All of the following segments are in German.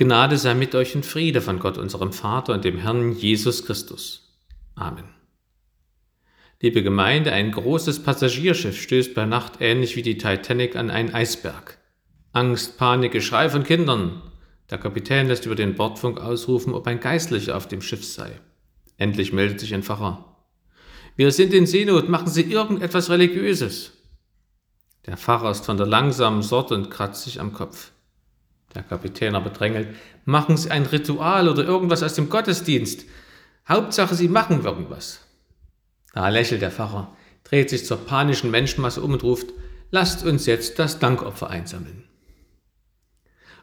Gnade sei mit euch und Friede von Gott, unserem Vater und dem Herrn Jesus Christus. Amen. Liebe Gemeinde, ein großes Passagierschiff stößt bei Nacht ähnlich wie die Titanic an einen Eisberg. Angst, Panik, Geschrei von Kindern. Der Kapitän lässt über den Bordfunk ausrufen, ob ein Geistlicher auf dem Schiff sei. Endlich meldet sich ein Pfarrer. Wir sind in Seenot, machen Sie irgendetwas Religiöses. Der Pfarrer ist von der langsamen Sorte und kratzt sich am Kopf. Der Kapitän aber drängelt, machen Sie ein Ritual oder irgendwas aus dem Gottesdienst. Hauptsache, Sie machen irgendwas. Da lächelt der Pfarrer, dreht sich zur panischen Menschenmasse um und ruft, lasst uns jetzt das Dankopfer einsammeln.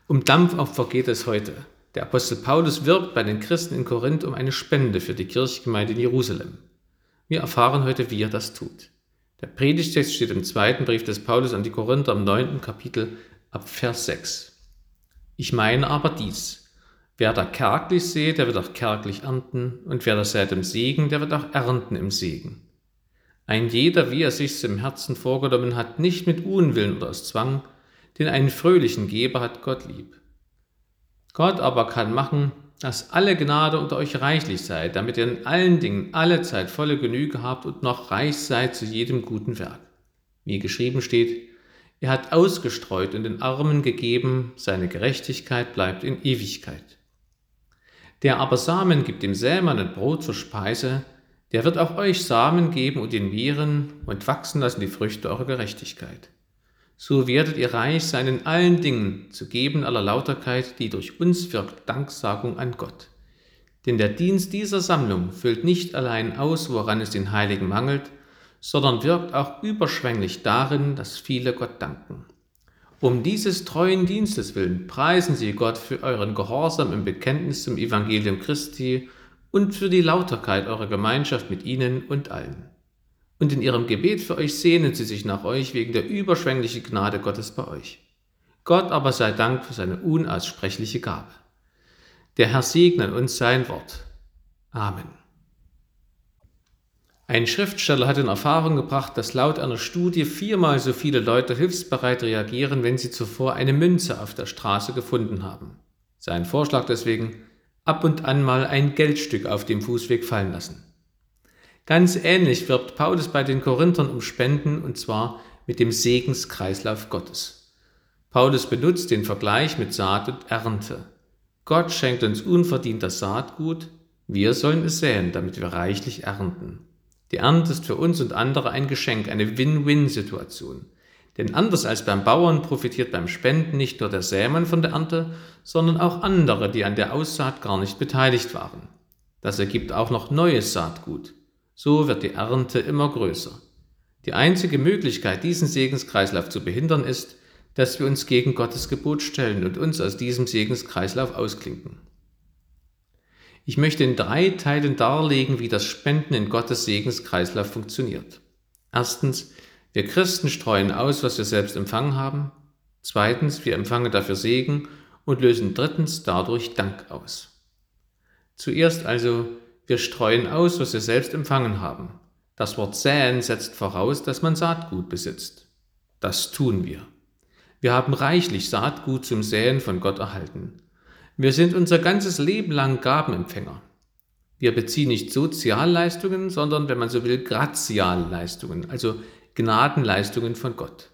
Um Dampfopfer geht es heute. Der Apostel Paulus wirbt bei den Christen in Korinth um eine Spende für die Kirchgemeinde in Jerusalem. Wir erfahren heute, wie er das tut. Der Predigtext steht im zweiten Brief des Paulus an die Korinther im neunten Kapitel ab Vers 6. Ich meine aber dies. Wer da kärglich sät, der wird auch kärglich ernten, und wer da sät im Segen, der wird auch ernten im Segen. Ein jeder, wie er sich's im Herzen vorgenommen hat, nicht mit Unwillen oder aus Zwang, denn einen fröhlichen Geber hat Gott lieb. Gott aber kann machen, dass alle Gnade unter euch reichlich sei, damit ihr in allen Dingen alle Zeit volle Genüge habt und noch reich seid zu jedem guten Werk. Wie geschrieben steht, er hat ausgestreut und den Armen gegeben, seine Gerechtigkeit bleibt in Ewigkeit. Der aber Samen gibt dem Sämann und Brot zur Speise, der wird auch euch Samen geben und ihn mehren und wachsen lassen die Früchte eurer Gerechtigkeit. So werdet ihr reich sein in allen Dingen, zu geben aller Lauterkeit, die durch uns wirkt Danksagung an Gott. Denn der Dienst dieser Sammlung füllt nicht allein aus, woran es den Heiligen mangelt, sondern wirkt auch überschwänglich darin, dass viele Gott danken. Um dieses treuen Dienstes willen preisen Sie Gott für euren Gehorsam im Bekenntnis zum Evangelium Christi und für die Lauterkeit eurer Gemeinschaft mit ihnen und allen. Und in ihrem Gebet für euch sehnen sie sich nach euch wegen der überschwänglichen Gnade Gottes bei euch. Gott aber sei Dank für seine unaussprechliche Gabe. Der Herr segne uns sein Wort. Amen. Ein Schriftsteller hat in Erfahrung gebracht, dass laut einer Studie viermal so viele Leute hilfsbereit reagieren, wenn sie zuvor eine Münze auf der Straße gefunden haben. Sein Vorschlag deswegen, ab und an mal ein Geldstück auf dem Fußweg fallen lassen. Ganz ähnlich wirbt Paulus bei den Korinthern um Spenden und zwar mit dem Segenskreislauf Gottes. Paulus benutzt den Vergleich mit Saat und Ernte. Gott schenkt uns unverdient das Saatgut, wir sollen es säen, damit wir reichlich ernten. Die Ernte ist für uns und andere ein Geschenk, eine Win-Win-Situation. Denn anders als beim Bauern profitiert beim Spenden nicht nur der Sämann von der Ernte, sondern auch andere, die an der Aussaat gar nicht beteiligt waren. Das ergibt auch noch neues Saatgut. So wird die Ernte immer größer. Die einzige Möglichkeit, diesen Segenskreislauf zu behindern, ist, dass wir uns gegen Gottes Gebot stellen und uns aus diesem Segenskreislauf ausklinken. Ich möchte in drei Teilen darlegen, wie das Spenden in Gottes Segenskreislauf funktioniert. Erstens, wir Christen streuen aus, was wir selbst empfangen haben. Zweitens, wir empfangen dafür Segen und lösen drittens dadurch Dank aus. Zuerst also, wir streuen aus, was wir selbst empfangen haben. Das Wort säen setzt voraus, dass man Saatgut besitzt. Das tun wir. Wir haben reichlich Saatgut zum Säen von Gott erhalten. Wir sind unser ganzes Leben lang Gabenempfänger. Wir beziehen nicht Sozialleistungen, sondern, wenn man so will, Gratialleistungen, also Gnadenleistungen von Gott.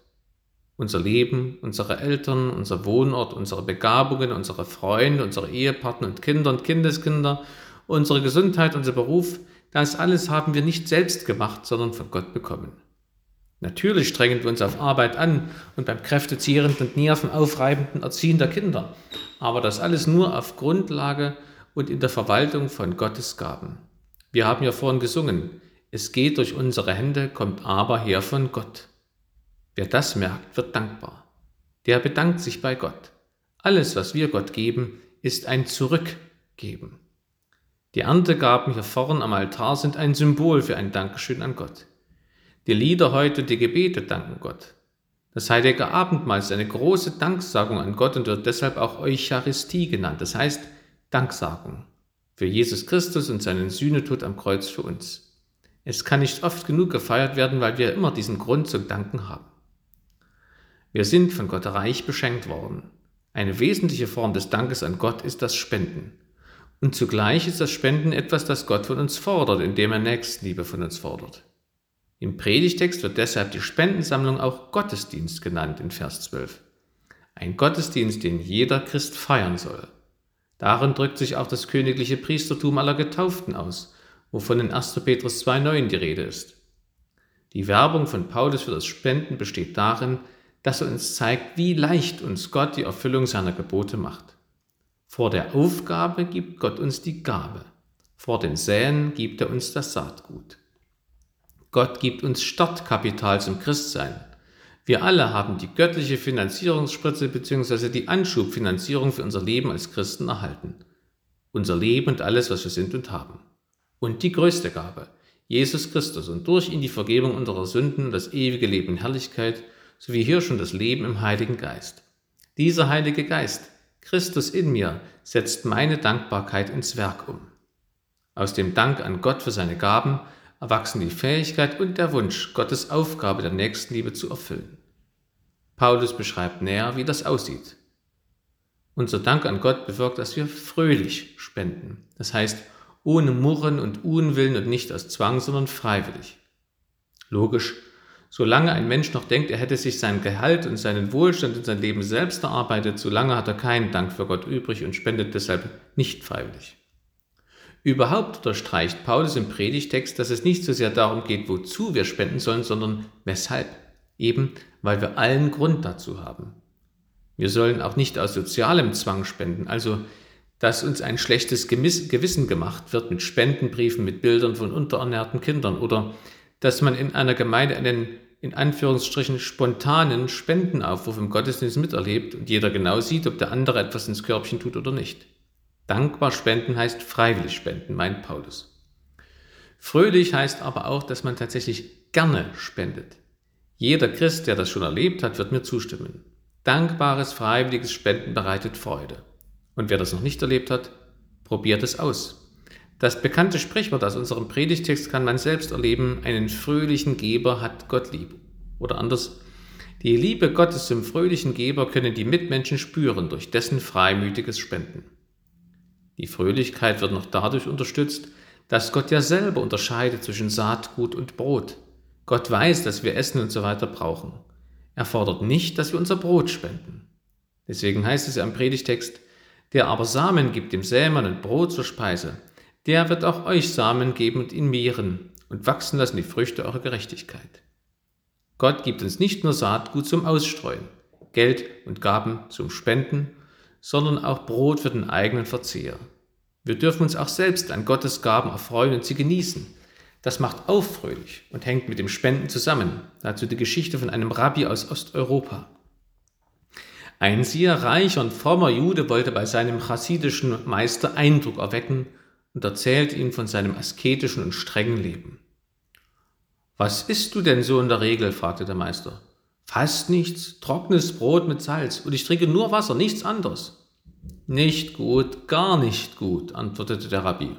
Unser Leben, unsere Eltern, unser Wohnort, unsere Begabungen, unsere Freunde, unsere Ehepartner und Kinder und Kindeskinder, unsere Gesundheit, unser Beruf, das alles haben wir nicht selbst gemacht, sondern von Gott bekommen. Natürlich strengen wir uns auf Arbeit an und beim kräftezehrenden und nervenaufreibenden Erziehen der Kinder, aber das alles nur auf Grundlage und in der Verwaltung von Gottes Gaben. Wir haben ja vorhin gesungen, es geht durch unsere Hände, kommt aber her von Gott. Wer das merkt, wird dankbar. Der bedankt sich bei Gott. Alles, was wir Gott geben, ist ein Zurückgeben. Die Erntegaben hier vorn am Altar sind ein Symbol für ein Dankeschön an Gott. Die Lieder heute, die Gebete danken Gott. Das heilige Abendmahl ist eine große Danksagung an Gott und wird deshalb auch Eucharistie genannt. Das heißt Danksagung für Jesus Christus und seinen Sühnetod am Kreuz für uns. Es kann nicht oft genug gefeiert werden, weil wir immer diesen Grund zum Danken haben. Wir sind von Gott reich beschenkt worden. Eine wesentliche Form des Dankes an Gott ist das Spenden. Und zugleich ist das Spenden etwas, das Gott von uns fordert, indem er Nächstenliebe von uns fordert. Im Predigtext wird deshalb die Spendensammlung auch Gottesdienst genannt in Vers 12. Ein Gottesdienst, den jeder Christ feiern soll. Darin drückt sich auch das königliche Priestertum aller Getauften aus, wovon in 1. Petrus 2.9 die Rede ist. Die Werbung von Paulus für das Spenden besteht darin, dass er uns zeigt, wie leicht uns Gott die Erfüllung seiner Gebote macht. Vor der Aufgabe gibt Gott uns die Gabe. Vor dem Säen gibt er uns das Saatgut. Gott gibt uns Startkapital zum Christsein. Wir alle haben die göttliche Finanzierungsspritze bzw. die Anschubfinanzierung für unser Leben als Christen erhalten. Unser Leben und alles, was wir sind und haben. Und die größte Gabe, Jesus Christus und durch ihn die Vergebung unserer Sünden, das ewige Leben in Herrlichkeit, sowie hier schon das Leben im Heiligen Geist. Dieser Heilige Geist, Christus in mir, setzt meine Dankbarkeit ins Werk um. Aus dem Dank an Gott für seine Gaben erwachsen die Fähigkeit und der Wunsch, Gottes Aufgabe der Nächstenliebe zu erfüllen. Paulus beschreibt näher, wie das aussieht. Unser Dank an Gott bewirkt, dass wir fröhlich spenden. Das heißt, ohne Murren und Unwillen und nicht aus Zwang, sondern freiwillig. Logisch, solange ein Mensch noch denkt, er hätte sich sein Gehalt und seinen Wohlstand und sein Leben selbst erarbeitet, solange hat er keinen Dank für Gott übrig und spendet deshalb nicht freiwillig. Überhaupt unterstreicht Paulus im Predigtext, dass es nicht so sehr darum geht, wozu wir spenden sollen, sondern weshalb. Eben, weil wir allen Grund dazu haben. Wir sollen auch nicht aus sozialem Zwang spenden, also dass uns ein schlechtes Gewissen gemacht wird mit Spendenbriefen, mit Bildern von unterernährten Kindern oder dass man in einer Gemeinde einen in Anführungsstrichen spontanen Spendenaufruf im Gottesdienst miterlebt und jeder genau sieht, ob der andere etwas ins Körbchen tut oder nicht. Dankbar spenden heißt freiwillig spenden, meint Paulus. Fröhlich heißt aber auch, dass man tatsächlich gerne spendet. Jeder Christ, der das schon erlebt hat, wird mir zustimmen. Dankbares, freiwilliges Spenden bereitet Freude. Und wer das noch nicht erlebt hat, probiert es aus. Das bekannte Sprichwort aus unserem Predigtext kann man selbst erleben, einen fröhlichen Geber hat Gott lieb. Oder anders, die Liebe Gottes zum fröhlichen Geber können die Mitmenschen spüren durch dessen freimütiges Spenden. Die Fröhlichkeit wird noch dadurch unterstützt, dass Gott ja selber unterscheidet zwischen Saatgut und Brot. Gott weiß, dass wir Essen und so weiter brauchen. Er fordert nicht, dass wir unser Brot spenden. Deswegen heißt es ja im Predigtext, der aber Samen gibt dem Sämann und Brot zur Speise, der wird auch euch Samen geben und ihn mehren und wachsen lassen die Früchte eurer Gerechtigkeit. Gott gibt uns nicht nur Saatgut zum Ausstreuen, Geld und Gaben zum Spenden sondern auch Brot für den eigenen Verzehr. Wir dürfen uns auch selbst an Gottes Gaben erfreuen und sie genießen. Das macht auffröhlich und hängt mit dem Spenden zusammen. Dazu die Geschichte von einem Rabbi aus Osteuropa. Ein sehr reicher und frommer Jude wollte bei seinem chassidischen Meister Eindruck erwecken und erzählt ihm von seinem asketischen und strengen Leben. Was isst du denn so in der Regel? fragte der Meister. Fast nichts, trockenes Brot mit Salz und ich trinke nur Wasser, nichts anderes. Nicht gut, gar nicht gut, antwortete der Rabbi.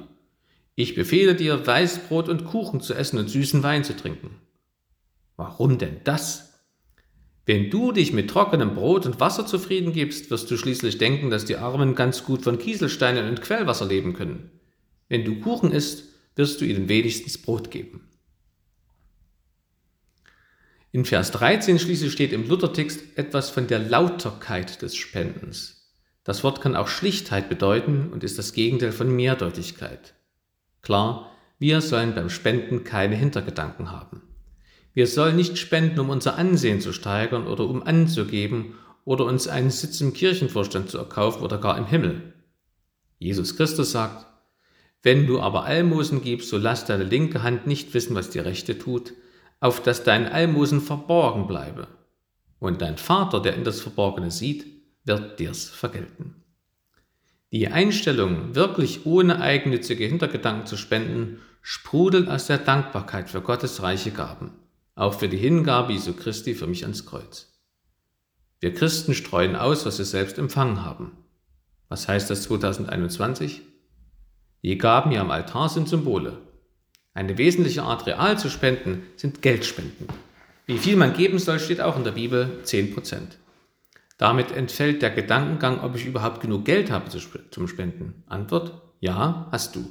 Ich befehle dir, Weißbrot und Kuchen zu essen und süßen Wein zu trinken. Warum denn das? Wenn du dich mit trockenem Brot und Wasser zufrieden gibst, wirst du schließlich denken, dass die Armen ganz gut von Kieselsteinen und Quellwasser leben können. Wenn du Kuchen isst, wirst du ihnen wenigstens Brot geben. In Vers 13 schließlich steht im Luthertext etwas von der Lauterkeit des Spendens. Das Wort kann auch Schlichtheit bedeuten und ist das Gegenteil von Mehrdeutigkeit. Klar, wir sollen beim Spenden keine Hintergedanken haben. Wir sollen nicht spenden, um unser Ansehen zu steigern oder um anzugeben oder uns einen Sitz im Kirchenvorstand zu erkaufen oder gar im Himmel. Jesus Christus sagt, wenn du aber Almosen gibst, so lass deine linke Hand nicht wissen, was die rechte tut, auf dass dein Almosen verborgen bleibe. Und dein Vater, der in das Verborgene sieht, wird dir's vergelten. Die Einstellung, wirklich ohne eigennützige Hintergedanken zu spenden, sprudelt aus der Dankbarkeit für Gottes reiche Gaben, auch für die Hingabe Jesu Christi für mich ans Kreuz. Wir Christen streuen aus, was wir selbst empfangen haben. Was heißt das 2021? Die Gaben hier am Altar sind Symbole, eine wesentliche Art real zu spenden sind Geldspenden. Wie viel man geben soll, steht auch in der Bibel 10%. Damit entfällt der Gedankengang, ob ich überhaupt genug Geld habe zum Spenden. Antwort, ja, hast du.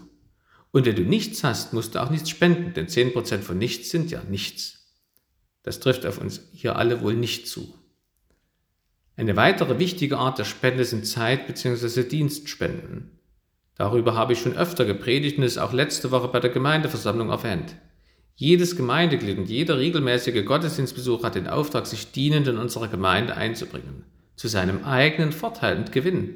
Und wenn du nichts hast, musst du auch nichts spenden, denn 10% von nichts sind ja nichts. Das trifft auf uns hier alle wohl nicht zu. Eine weitere wichtige Art der Spende sind Zeit- bzw. Dienstspenden. Darüber habe ich schon öfter gepredigt und es auch letzte Woche bei der Gemeindeversammlung erwähnt. Jedes Gemeindeglied und jeder regelmäßige Gottesdienstbesuch hat den Auftrag, sich dienend in unserer Gemeinde einzubringen, zu seinem eigenen Vorteil und Gewinn.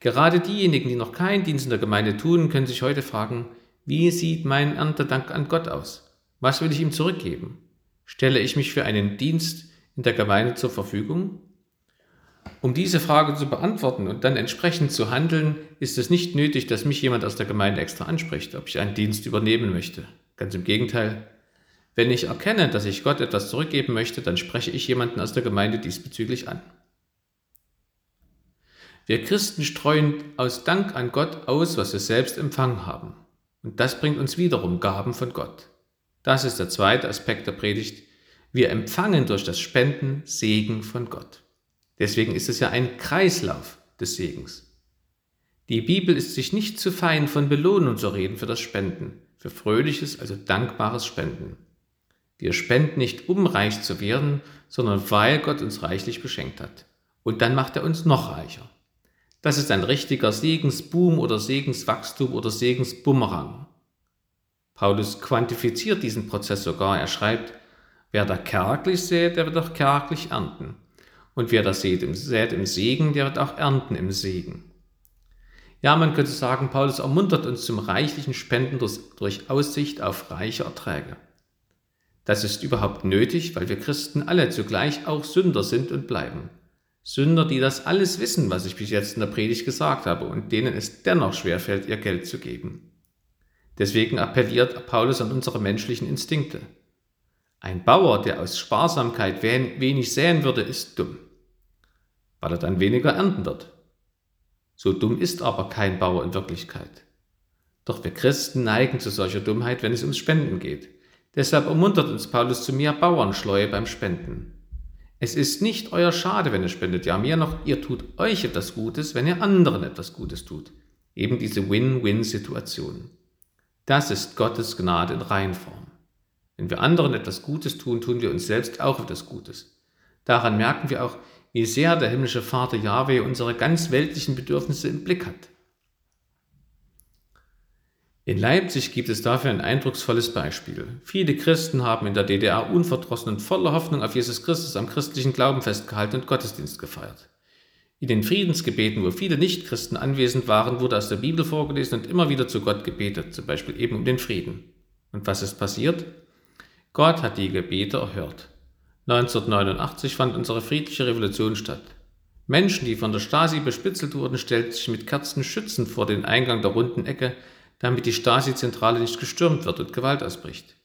Gerade diejenigen, die noch keinen Dienst in der Gemeinde tun, können sich heute fragen, wie sieht mein Erntedank an Gott aus? Was will ich ihm zurückgeben? Stelle ich mich für einen Dienst in der Gemeinde zur Verfügung? Um diese Frage zu beantworten und dann entsprechend zu handeln, ist es nicht nötig, dass mich jemand aus der Gemeinde extra anspricht, ob ich einen Dienst übernehmen möchte. Ganz im Gegenteil. Wenn ich erkenne, dass ich Gott etwas zurückgeben möchte, dann spreche ich jemanden aus der Gemeinde diesbezüglich an. Wir Christen streuen aus Dank an Gott aus, was wir selbst empfangen haben. Und das bringt uns wiederum Gaben von Gott. Das ist der zweite Aspekt der Predigt. Wir empfangen durch das Spenden Segen von Gott. Deswegen ist es ja ein Kreislauf des Segens. Die Bibel ist sich nicht zu fein, von Belohnung zu reden für das Spenden, für fröhliches, also dankbares Spenden. Wir spenden nicht, um reich zu werden, sondern weil Gott uns reichlich beschenkt hat. Und dann macht er uns noch reicher. Das ist ein richtiger Segensboom oder Segenswachstum oder Segensbumerang. Paulus quantifiziert diesen Prozess sogar. Er schreibt, wer da kärglich sät, der wird auch kärglich ernten. Und wer das sät im, sät im Segen, der wird auch ernten im Segen. Ja, man könnte sagen, Paulus ermuntert uns zum reichlichen Spenden durch, durch Aussicht auf reiche Erträge. Das ist überhaupt nötig, weil wir Christen alle zugleich auch Sünder sind und bleiben. Sünder, die das alles wissen, was ich bis jetzt in der Predigt gesagt habe und denen es dennoch schwerfällt, ihr Geld zu geben. Deswegen appelliert Paulus an unsere menschlichen Instinkte. Ein Bauer, der aus Sparsamkeit wenig säen würde, ist dumm, weil er dann weniger ernten wird. So dumm ist aber kein Bauer in Wirklichkeit. Doch wir Christen neigen zu solcher Dummheit, wenn es ums Spenden geht. Deshalb ermuntert uns Paulus zu mehr Bauernschleue beim Spenden. Es ist nicht euer Schade, wenn ihr spendet, ja mehr noch, ihr tut euch etwas Gutes, wenn ihr anderen etwas Gutes tut. Eben diese Win-Win-Situation. Das ist Gottes Gnade in Reinform. Wenn wir anderen etwas Gutes tun, tun wir uns selbst auch etwas Gutes. Daran merken wir auch, wie sehr der himmlische Vater Yahweh unsere ganz weltlichen Bedürfnisse im Blick hat. In Leipzig gibt es dafür ein eindrucksvolles Beispiel. Viele Christen haben in der DDR unverdrossen und voller Hoffnung auf Jesus Christus am christlichen Glauben festgehalten und Gottesdienst gefeiert. In den Friedensgebeten, wo viele Nichtchristen anwesend waren, wurde aus der Bibel vorgelesen und immer wieder zu Gott gebetet, zum Beispiel eben um den Frieden. Und was ist passiert? Gott hat die Gebete erhört. 1989 fand unsere friedliche Revolution statt. Menschen, die von der Stasi bespitzelt wurden, stellten sich mit Kerzen schützend vor den Eingang der runden Ecke, damit die Stasi-Zentrale nicht gestürmt wird und Gewalt ausbricht.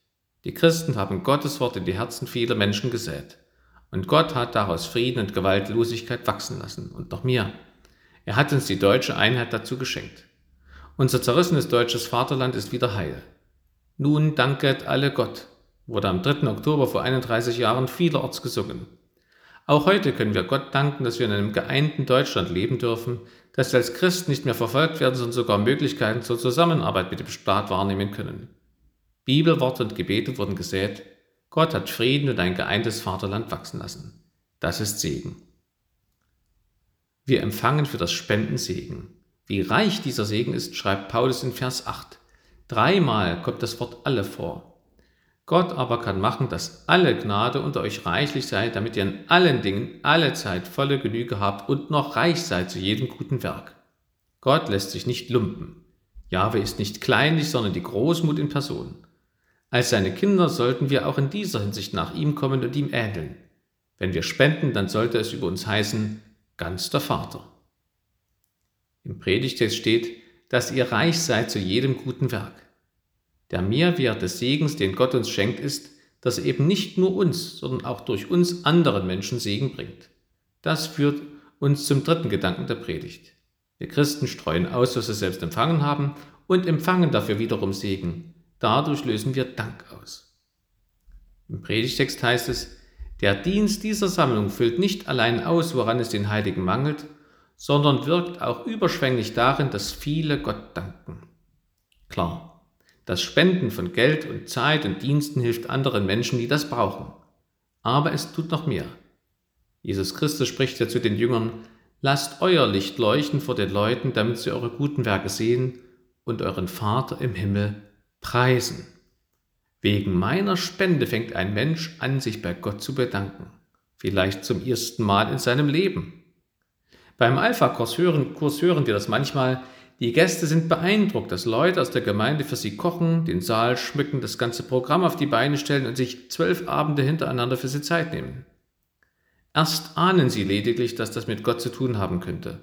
Die Christen haben Gottes Wort in die Herzen vieler Menschen gesät. Und Gott hat daraus Frieden und Gewaltlosigkeit wachsen lassen. Und noch mehr. Er hat uns die deutsche Einheit dazu geschenkt. Unser zerrissenes deutsches Vaterland ist wieder heil. Nun danket alle Gott, wurde am 3. Oktober vor 31 Jahren vielerorts gesungen. Auch heute können wir Gott danken, dass wir in einem geeinten Deutschland leben dürfen, dass wir als Christen nicht mehr verfolgt werden, sondern sogar Möglichkeiten zur Zusammenarbeit mit dem Staat wahrnehmen können. Bibelworte und Gebete wurden gesät. Gott hat Frieden und ein geeintes Vaterland wachsen lassen. Das ist Segen. Wir empfangen für das Spenden Segen. Wie reich dieser Segen ist, schreibt Paulus in Vers 8. Dreimal kommt das Wort alle vor. Gott aber kann machen, dass alle Gnade unter euch reichlich sei, damit ihr in allen Dingen alle Zeit volle Genüge habt und noch reich seid zu jedem guten Werk. Gott lässt sich nicht lumpen. Jahwe ist nicht kleinlich, sondern die Großmut in Person. Als seine Kinder sollten wir auch in dieser Hinsicht nach ihm kommen und ihm ähneln. Wenn wir spenden, dann sollte es über uns heißen, ganz der Vater. Im Predigtext steht, dass ihr reich seid zu jedem guten Werk. Der Mehrwert des Segens, den Gott uns schenkt, ist, dass er eben nicht nur uns, sondern auch durch uns anderen Menschen Segen bringt. Das führt uns zum dritten Gedanken der Predigt. Wir Christen streuen aus, was wir selbst empfangen haben und empfangen dafür wiederum Segen. Dadurch lösen wir Dank aus. Im Predigtext heißt es, Der Dienst dieser Sammlung füllt nicht allein aus, woran es den Heiligen mangelt, sondern wirkt auch überschwänglich darin, dass viele Gott danken. Klar, das Spenden von Geld und Zeit und Diensten hilft anderen Menschen, die das brauchen. Aber es tut noch mehr. Jesus Christus spricht ja zu den Jüngern, lasst euer Licht leuchten vor den Leuten, damit sie eure guten Werke sehen und euren Vater im Himmel preisen. Wegen meiner Spende fängt ein Mensch an, sich bei Gott zu bedanken, vielleicht zum ersten Mal in seinem Leben. Beim Alpha-Kurs hören, Kurs hören wir das manchmal, die Gäste sind beeindruckt, dass Leute aus der Gemeinde für sie kochen, den Saal schmücken, das ganze Programm auf die Beine stellen und sich zwölf Abende hintereinander für sie Zeit nehmen. Erst ahnen sie lediglich, dass das mit Gott zu tun haben könnte.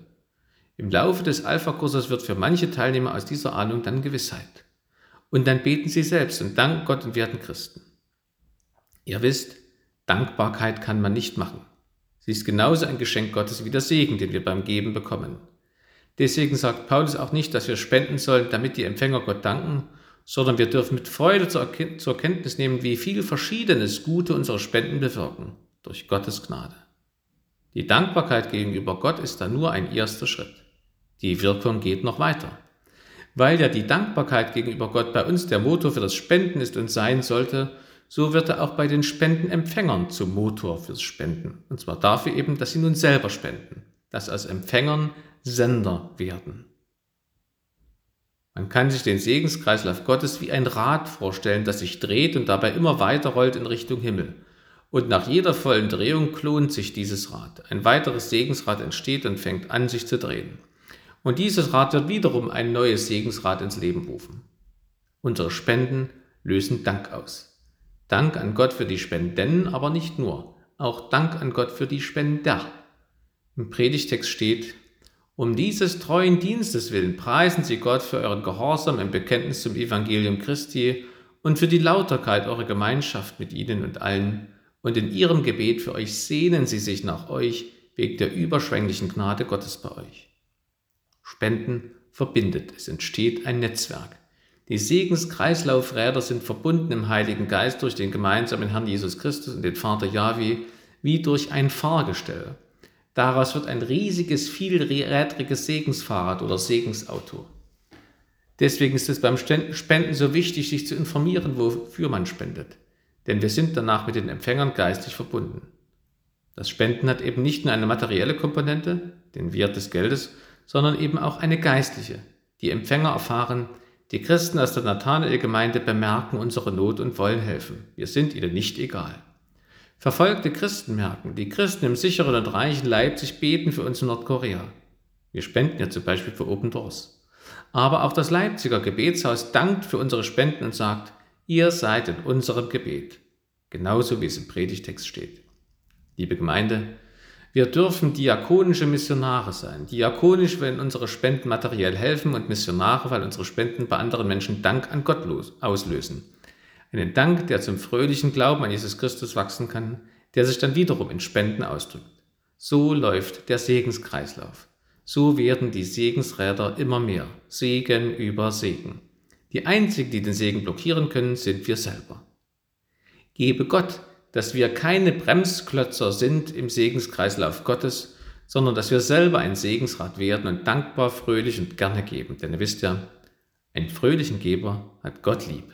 Im Laufe des Alpha-Kurses wird für manche Teilnehmer aus dieser Ahnung dann Gewissheit. Und dann beten sie selbst und danken Gott und werden Christen. Ihr wisst, Dankbarkeit kann man nicht machen. Sie ist genauso ein Geschenk Gottes wie der Segen, den wir beim Geben bekommen. Deswegen sagt Paulus auch nicht, dass wir spenden sollen, damit die Empfänger Gott danken, sondern wir dürfen mit Freude zur, Kenntnis nehmen, wie viel Verschiedenes Gute unsere Spenden bewirken, durch Gottes Gnade. Die Dankbarkeit gegenüber Gott ist dann nur ein erster Schritt. Die Wirkung geht noch weiter. Weil ja die Dankbarkeit gegenüber Gott bei uns der Motor für das Spenden ist und sein sollte, so wird er auch bei den Spendenempfängern zum Motor fürs Spenden. Und zwar dafür eben, dass sie nun selber spenden, dass aus Empfängern Sender werden. Man kann sich den Segenskreislauf Gottes wie ein Rad vorstellen, das sich dreht und dabei immer weiter rollt in Richtung Himmel. Und nach jeder vollen Drehung klont sich dieses Rad. Ein weiteres Segensrad entsteht und fängt an, sich zu drehen. Und dieses Rad wird wiederum ein neues Segensrad ins Leben rufen. Unsere Spenden lösen Dank aus. Dank an Gott für die Spenden, aber nicht nur. Auch Dank an Gott für die Spender. Im Predigtext steht, um dieses treuen Dienstes willen preisen Sie Gott für euren Gehorsam im Bekenntnis zum Evangelium Christi und für die Lauterkeit eurer Gemeinschaft mit ihnen und allen. Und in ihrem Gebet für euch sehnen sie sich nach euch wegen der überschwänglichen Gnade Gottes bei euch. Spenden verbindet, es entsteht ein Netzwerk. Die Segenskreislaufräder sind verbunden im Heiligen Geist durch den gemeinsamen Herrn Jesus Christus und den Vater Jahwe wie durch ein Fahrgestell. Daraus wird ein riesiges, vielrädriges Segensfahrrad oder Segensauto. Deswegen ist es beim Spenden so wichtig, sich zu informieren, wofür man spendet. Denn wir sind danach mit den Empfängern geistig verbunden. Das Spenden hat eben nicht nur eine materielle Komponente, den Wert des Geldes, sondern eben auch eine geistliche. Die Empfänger erfahren, die Christen aus der Nathanael-Gemeinde bemerken unsere Not und wollen helfen. Wir sind ihnen nicht egal. Verfolgte Christen merken, die Christen im sicheren und reichen Leipzig beten für uns in Nordkorea. Wir spenden ja zum Beispiel für Open Doors. Aber auch das Leipziger Gebetshaus dankt für unsere Spenden und sagt, ihr seid in unserem Gebet. Genauso wie es im Predigtext steht. Liebe Gemeinde, wir dürfen diakonische Missionare sein. Diakonisch, wenn unsere Spenden materiell helfen und Missionare, weil unsere Spenden bei anderen Menschen Dank an Gott auslösen. Einen Dank, der zum fröhlichen Glauben an Jesus Christus wachsen kann, der sich dann wiederum in Spenden ausdrückt. So läuft der Segenskreislauf. So werden die Segensräder immer mehr. Segen über Segen. Die einzigen, die den Segen blockieren können, sind wir selber. Gebe Gott, dass wir keine Bremsklötzer sind im Segenskreislauf Gottes, sondern dass wir selber ein Segensrad werden und dankbar, fröhlich und gerne geben. Denn ihr wisst ja, einen fröhlichen Geber hat Gott lieb.